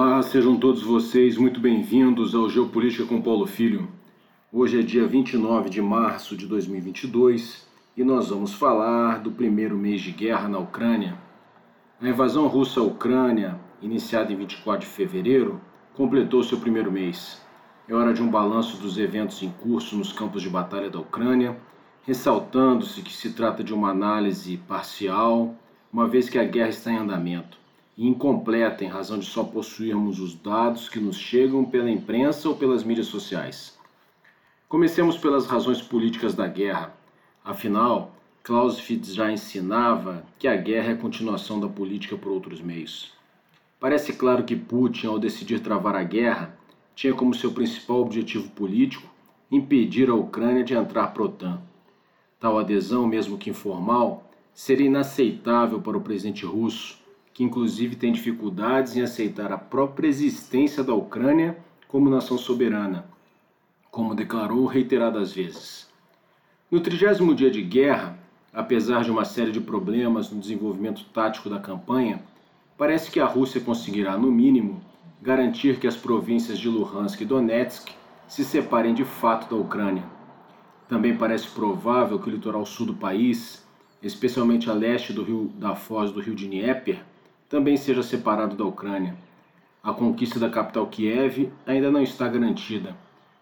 Olá, sejam todos vocês muito bem-vindos ao Geopolítica com Paulo Filho. Hoje é dia 29 de março de 2022 e nós vamos falar do primeiro mês de guerra na Ucrânia. A invasão russa à Ucrânia, iniciada em 24 de fevereiro, completou seu primeiro mês. É hora de um balanço dos eventos em curso nos campos de batalha da Ucrânia, ressaltando-se que se trata de uma análise parcial, uma vez que a guerra está em andamento e incompleta em razão de só possuirmos os dados que nos chegam pela imprensa ou pelas mídias sociais. Comecemos pelas razões políticas da guerra. Afinal, Clausewitz já ensinava que a guerra é a continuação da política por outros meios. Parece claro que Putin, ao decidir travar a guerra, tinha como seu principal objetivo político impedir a Ucrânia de entrar para a OTAN. Tal adesão, mesmo que informal, seria inaceitável para o presidente russo, que inclusive tem dificuldades em aceitar a própria existência da Ucrânia como nação soberana, como declarou reiteradas vezes. No trigésimo dia de guerra, apesar de uma série de problemas no desenvolvimento tático da campanha, parece que a Rússia conseguirá, no mínimo, garantir que as províncias de Luhansk e Donetsk se separem de fato da Ucrânia. Também parece provável que o litoral sul do país, especialmente a leste do rio da foz do rio de Dnieper, também seja separado da Ucrânia. A conquista da capital Kiev ainda não está garantida,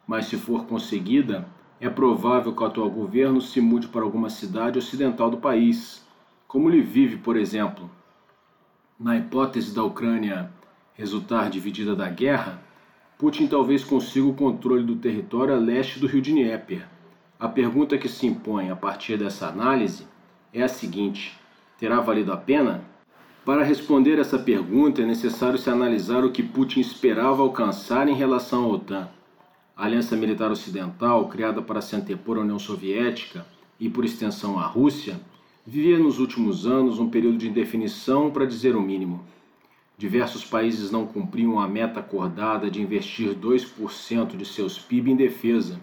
mas se for conseguida, é provável que o atual governo se mude para alguma cidade ocidental do país, como Lviv, por exemplo. Na hipótese da Ucrânia resultar dividida da guerra, Putin talvez consiga o controle do território a leste do rio Dnieper. A pergunta que se impõe a partir dessa análise é a seguinte: terá valido a pena? Para responder essa pergunta, é necessário se analisar o que Putin esperava alcançar em relação à OTAN. A Aliança Militar Ocidental, criada para se antepor à União Soviética e, por extensão, à Rússia, vivia nos últimos anos um período de indefinição, para dizer o mínimo. Diversos países não cumpriam a meta acordada de investir 2% de seus PIB em defesa.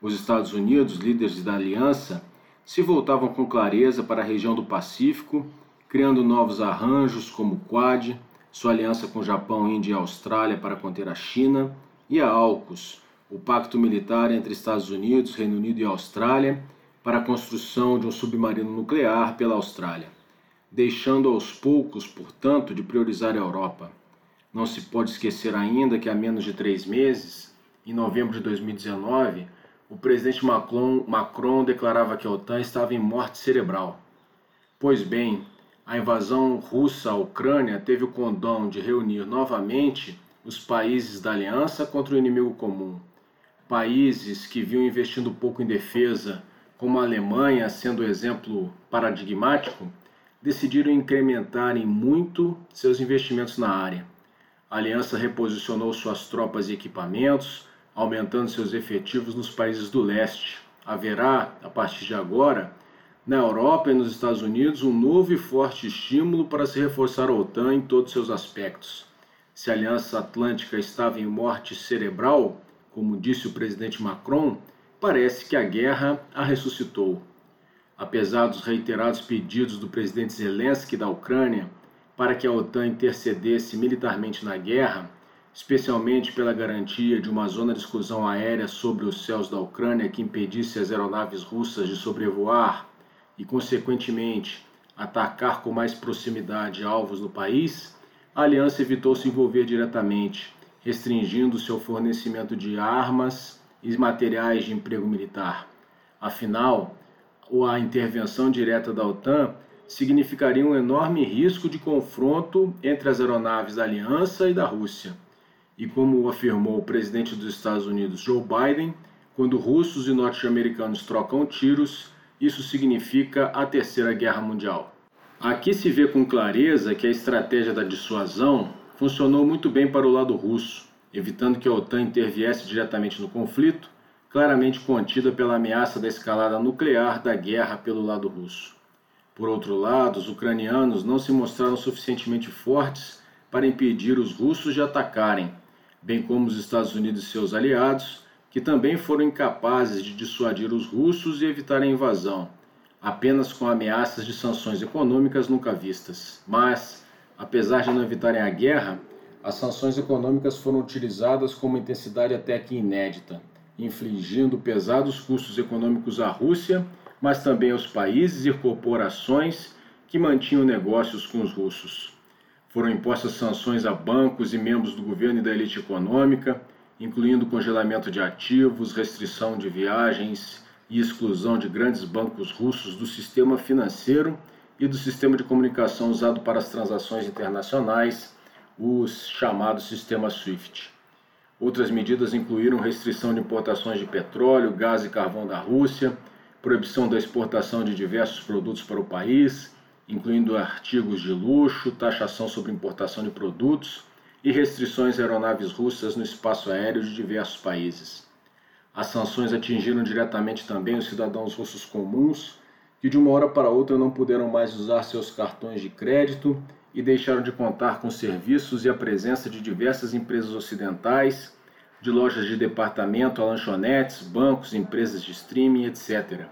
Os Estados Unidos, líderes da aliança, se voltavam com clareza para a região do Pacífico criando novos arranjos como o Quad, sua aliança com Japão, Índia e Austrália para conter a China, e a AUKUS, o pacto militar entre Estados Unidos, Reino Unido e Austrália para a construção de um submarino nuclear pela Austrália, deixando aos poucos, portanto, de priorizar a Europa. Não se pode esquecer ainda que há menos de três meses, em novembro de 2019, o presidente Macron, Macron declarava que a OTAN estava em morte cerebral. Pois bem, a invasão russa à Ucrânia teve o condão de reunir novamente os países da aliança contra o inimigo comum. Países que vinham investindo pouco em defesa, como a Alemanha sendo o exemplo paradigmático, decidiram incrementar em muito seus investimentos na área. A aliança reposicionou suas tropas e equipamentos, aumentando seus efetivos nos países do leste. Haverá, a partir de agora, na Europa e nos Estados Unidos um novo e forte estímulo para se reforçar a OTAN em todos seus aspectos. Se a Aliança Atlântica estava em morte cerebral, como disse o presidente Macron, parece que a guerra a ressuscitou. Apesar dos reiterados pedidos do presidente Zelensky da Ucrânia para que a OTAN intercedesse militarmente na guerra, especialmente pela garantia de uma zona de exclusão aérea sobre os céus da Ucrânia que impedisse as aeronaves russas de sobrevoar e, consequentemente, atacar com mais proximidade alvos no país, a aliança evitou se envolver diretamente, restringindo seu fornecimento de armas e materiais de emprego militar. Afinal, a intervenção direta da OTAN significaria um enorme risco de confronto entre as aeronaves da aliança e da Rússia. E como afirmou o presidente dos Estados Unidos, Joe Biden, quando russos e norte-americanos trocam tiros, isso significa a Terceira Guerra Mundial. Aqui se vê com clareza que a estratégia da dissuasão funcionou muito bem para o lado russo, evitando que a OTAN interviesse diretamente no conflito, claramente contida pela ameaça da escalada nuclear da guerra pelo lado russo. Por outro lado, os ucranianos não se mostraram suficientemente fortes para impedir os russos de atacarem, bem como os Estados Unidos e seus aliados, que também foram incapazes de dissuadir os russos e evitar a invasão, apenas com ameaças de sanções econômicas nunca vistas. Mas, apesar de não evitarem a guerra, as sanções econômicas foram utilizadas com uma intensidade até aqui inédita, infligindo pesados custos econômicos à Rússia, mas também aos países e corporações que mantinham negócios com os russos. Foram impostas sanções a bancos e membros do governo e da elite econômica, incluindo congelamento de ativos, restrição de viagens e exclusão de grandes bancos russos do sistema financeiro e do sistema de comunicação usado para as transações internacionais os chamados sistemas SWIFT. Outras medidas incluíram restrição de importações de petróleo, gás e carvão da Rússia, proibição da exportação de diversos produtos para o país, incluindo artigos de luxo, taxação sobre importação de produtos e restrições a aeronaves russas no espaço aéreo de diversos países. As sanções atingiram diretamente também os cidadãos russos comuns, que de uma hora para outra não puderam mais usar seus cartões de crédito e deixaram de contar com serviços e a presença de diversas empresas ocidentais, de lojas de departamento a lanchonetes, bancos, empresas de streaming, etc.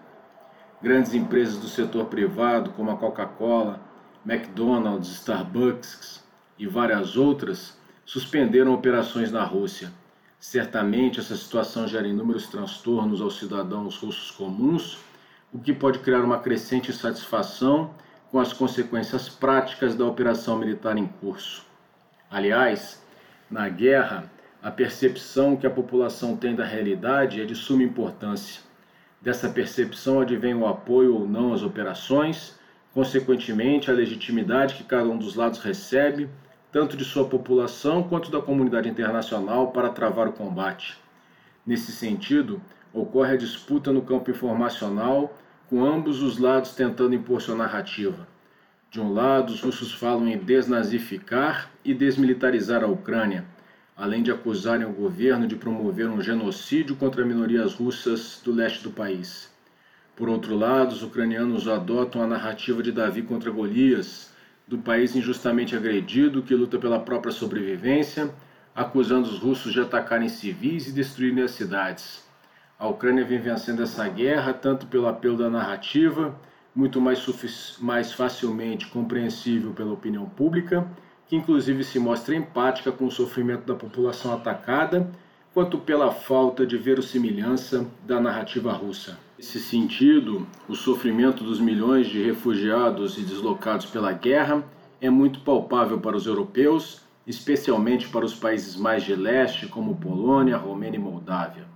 Grandes empresas do setor privado, como a Coca-Cola, McDonald's, Starbucks e várias outras, suspenderam operações na Rússia. Certamente essa situação gera inúmeros transtornos aos cidadãos russos comuns, o que pode criar uma crescente insatisfação com as consequências práticas da operação militar em curso. Aliás, na guerra, a percepção que a população tem da realidade é de suma importância. Dessa percepção advém o apoio ou não às operações, consequentemente, a legitimidade que cada um dos lados recebe, tanto de sua população quanto da comunidade internacional, para travar o combate. Nesse sentido, ocorre a disputa no campo informacional com ambos os lados tentando impor sua narrativa. De um lado, os russos falam em desnazificar e desmilitarizar a Ucrânia, além de acusarem o governo de promover um genocídio contra minorias russas do leste do país. Por outro lado, os ucranianos adotam a narrativa de Davi contra Golias, do país injustamente agredido que luta pela própria sobrevivência, acusando os russos de atacarem civis e destruírem as cidades. A Ucrânia vem vencendo essa guerra tanto pelo apelo da narrativa, muito mais, mais facilmente compreensível pela opinião pública, que inclusive se mostra empática com o sofrimento da população atacada, quanto pela falta de verossimilhança da narrativa russa. Nesse sentido, o sofrimento dos milhões de refugiados e deslocados pela guerra é muito palpável para os europeus, especialmente para os países mais de leste, como Polônia, Romênia e Moldávia.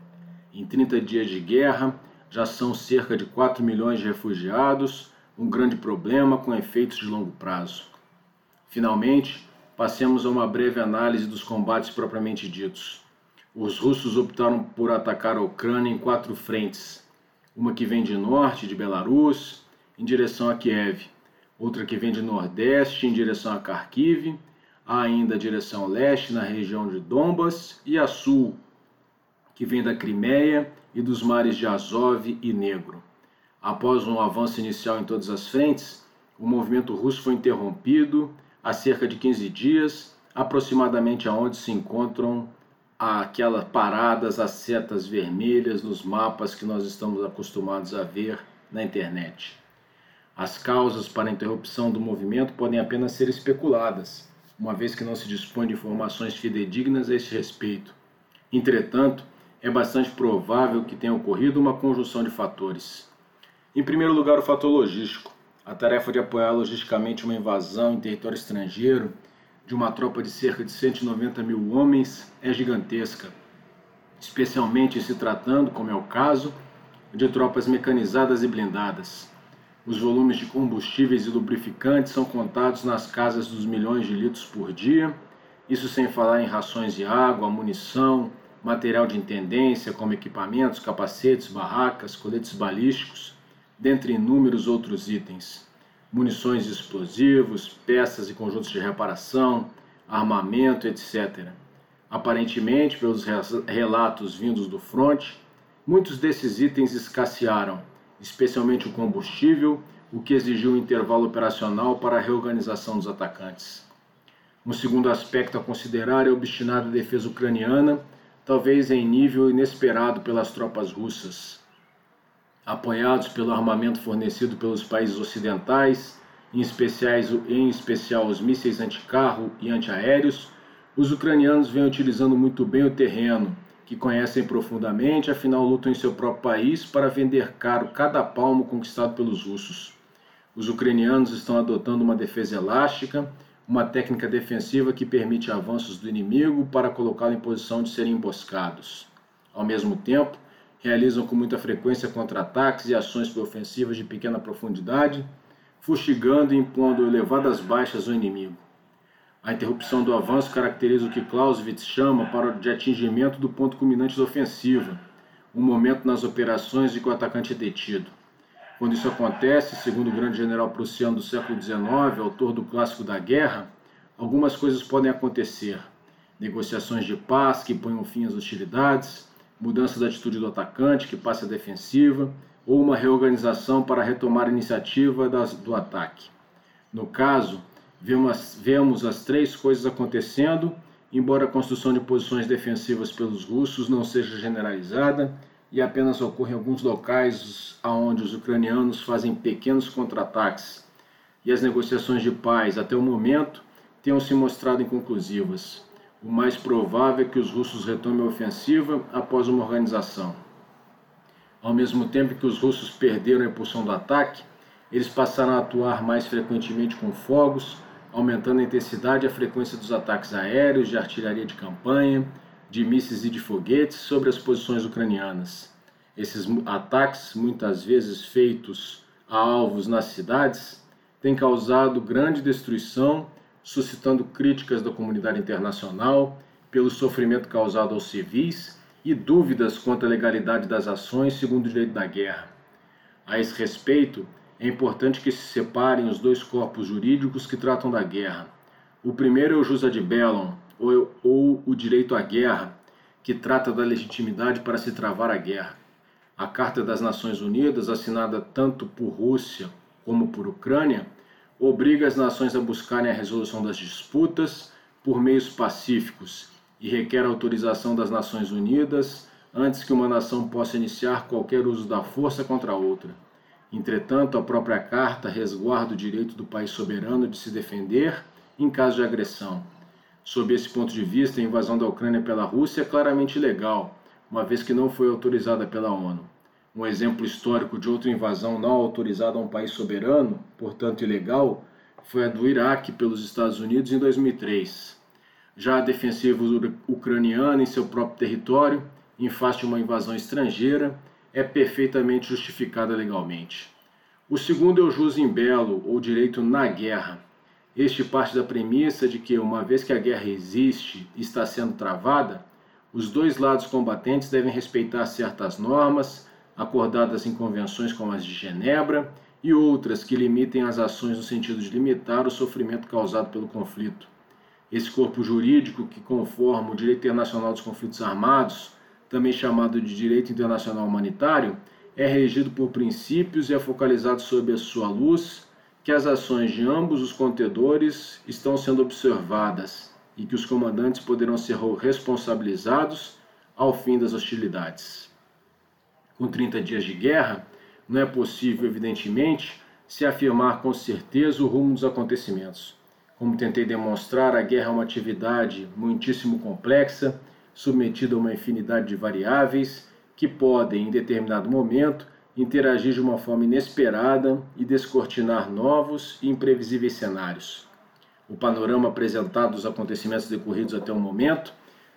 Em 30 dias de guerra, já são cerca de 4 milhões de refugiados, um grande problema com efeitos de longo prazo. Finalmente, passemos a uma breve análise dos combates propriamente ditos. Os russos optaram por atacar a Ucrânia em quatro frentes: uma que vem de norte, de Belarus, em direção a Kiev, outra que vem de nordeste, em direção a Kharkiv, há ainda a direção leste, na região de Donbas, e a sul, que vem da Crimeia e dos mares de Azov e Negro. Após um avanço inicial em todas as frentes, o movimento russo foi interrompido há cerca de 15 dias, aproximadamente aonde se encontram aquelas paradas, as setas vermelhas nos mapas que nós estamos acostumados a ver na internet. As causas para a interrupção do movimento podem apenas ser especuladas, uma vez que não se dispõe de informações fidedignas a esse respeito. Entretanto, é bastante provável que tenha ocorrido uma conjunção de fatores. Em primeiro lugar, o fator logístico. A tarefa de apoiar logisticamente uma invasão em território estrangeiro de uma tropa de cerca de 190 mil homens é gigantesca, especialmente se tratando, como é o caso, de tropas mecanizadas e blindadas. Os volumes de combustíveis e lubrificantes são contados nas casas dos milhões de litros por dia, isso sem falar em rações de água, munição, material de intendência, como equipamentos, capacetes, barracas, coletes balísticos, dentre inúmeros outros itens, munições explosivos, peças e conjuntos de reparação, armamento, etc. Aparentemente, pelos relatos vindos do fronte, muitos desses itens escassearam, especialmente o combustível, o que exigiu um intervalo operacional para a reorganização dos atacantes. Um segundo aspecto a considerar é a obstinada defesa ucraniana talvez em nível inesperado pelas tropas russas. Apoiados pelo armamento fornecido pelos países ocidentais, em, especiais, em especial os mísseis anticarro e antiaéreos, Os ucranianos vêm utilizando muito bem o terreno, que conhecem profundamente, afinal lutam em seu próprio país para vender caro cada palmo conquistado pelos russos. Os ucranianos estão adotando uma defesa elástica, uma técnica defensiva que permite avanços do inimigo para colocá-lo em posição de serem emboscados. Ao mesmo tempo, realizam com muita frequência contra-ataques e ações ofensivas de pequena profundidade, fustigando e impondo elevadas baixas ao inimigo. A interrupção do avanço caracteriza o que Clausewitz chama para de atingimento do ponto culminante da ofensiva, um momento nas operações em que o atacante é detido. Quando isso acontece, segundo o grande general prussiano do século XIX, autor do clássico da guerra, algumas coisas podem acontecer. Negociações de paz que ponham fim às hostilidades, mudança da atitude do atacante que passa a defensiva, ou uma reorganização para retomar a iniciativa das, do ataque. No caso, Vemos, vemos as três coisas acontecendo, embora a construção de posições defensivas pelos russos não seja generalizada e apenas ocorre em alguns locais onde os ucranianos fazem pequenos contra-ataques e as negociações de paz, até o momento, tenham se mostrado inconclusivas. O mais provável é que os russos retomem a ofensiva após uma organização. Ao mesmo tempo que os russos perderam a impulsão do ataque, eles passaram a atuar mais frequentemente com fogos, aumentando a intensidade e a frequência dos ataques aéreos, de artilharia de campanha, de mísseis e de foguetes sobre as posições ucranianas. Esses ataques, muitas vezes feitos a alvos nas cidades, têm causado grande destruição, suscitando críticas da comunidade internacional pelo sofrimento causado aos civis e dúvidas quanto à legalidade das ações segundo o direito da guerra. A esse respeito, é importante que se separem os dois corpos jurídicos que tratam da guerra. O primeiro é o jus ad bellum, ou, ou o direito à guerra, que trata da legitimidade para se travar a guerra. A Carta das Nações Unidas, assinada tanto por Rússia como por Ucrânia, obriga as nações a buscarem a resolução das disputas por meios pacíficos e requer autorização das Nações Unidas antes que uma nação possa iniciar qualquer uso da força contra outra. Entretanto, a própria Carta resguarda o direito do país soberano de se defender em caso de agressão. Sob esse ponto de vista, a invasão da Ucrânia pela Rússia é claramente ilegal, uma vez que não foi autorizada pela ONU. Um exemplo histórico de outra invasão não autorizada a um país soberano, portanto ilegal, foi a do Iraque pelos Estados Unidos em 2003. Já a defensiva ucraniana em seu próprio território, em face de uma invasão estrangeira, é perfeitamente justificada legalmente. O segundo é o jus in bello, ou direito na guerra. Este parte da premissa de que, uma vez que a guerra existe e está sendo travada, os dois lados combatentes devem respeitar certas normas, acordadas em convenções como as de Genebra, e outras que limitem as ações no sentido de limitar o sofrimento causado pelo conflito. Esse corpo jurídico que conforma o direito internacional dos conflitos armados também chamado de direito internacional humanitário, é regido por princípios e é focalizado sob a sua luz que as ações de ambos os contendores estão sendo observadas e que os comandantes poderão ser responsabilizados ao fim das hostilidades. Com 30 dias de guerra, não é possível, evidentemente, se afirmar com certeza o rumo dos acontecimentos. Como tentei demonstrar, a guerra é uma atividade muitíssimo complexa submetido a uma infinidade de variáveis que podem, em determinado momento, interagir de uma forma inesperada e descortinar novos e imprevisíveis cenários. O panorama apresentado dos acontecimentos decorridos até o momento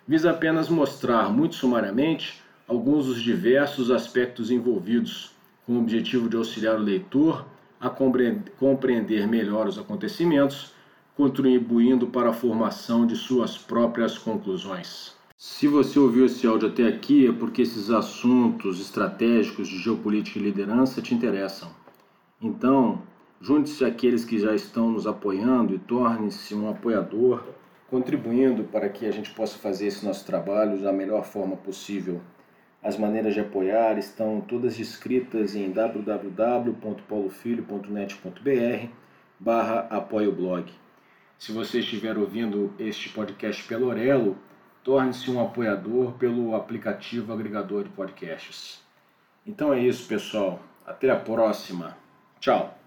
visa apenas mostrar, muito sumariamente, alguns dos diversos aspectos envolvidos, com o objetivo de auxiliar o leitor a compreender melhor os acontecimentos, contribuindo para a formação de suas próprias conclusões. Se você ouviu esse áudio até aqui é porque esses assuntos estratégicos de geopolítica e liderança te interessam. Então, junte-se àqueles que já estão nos apoiando e torne-se um apoiador, contribuindo para que a gente possa fazer esse nosso trabalho da melhor forma possível. As maneiras de apoiar estão todas descritas em www.paulofilho.net.br barra apoio blog. Se você estiver ouvindo este podcast pelo Orelo, torne-se um apoiador pelo aplicativo agregador de podcasts. Então é isso, pessoal. Até a próxima. Tchau.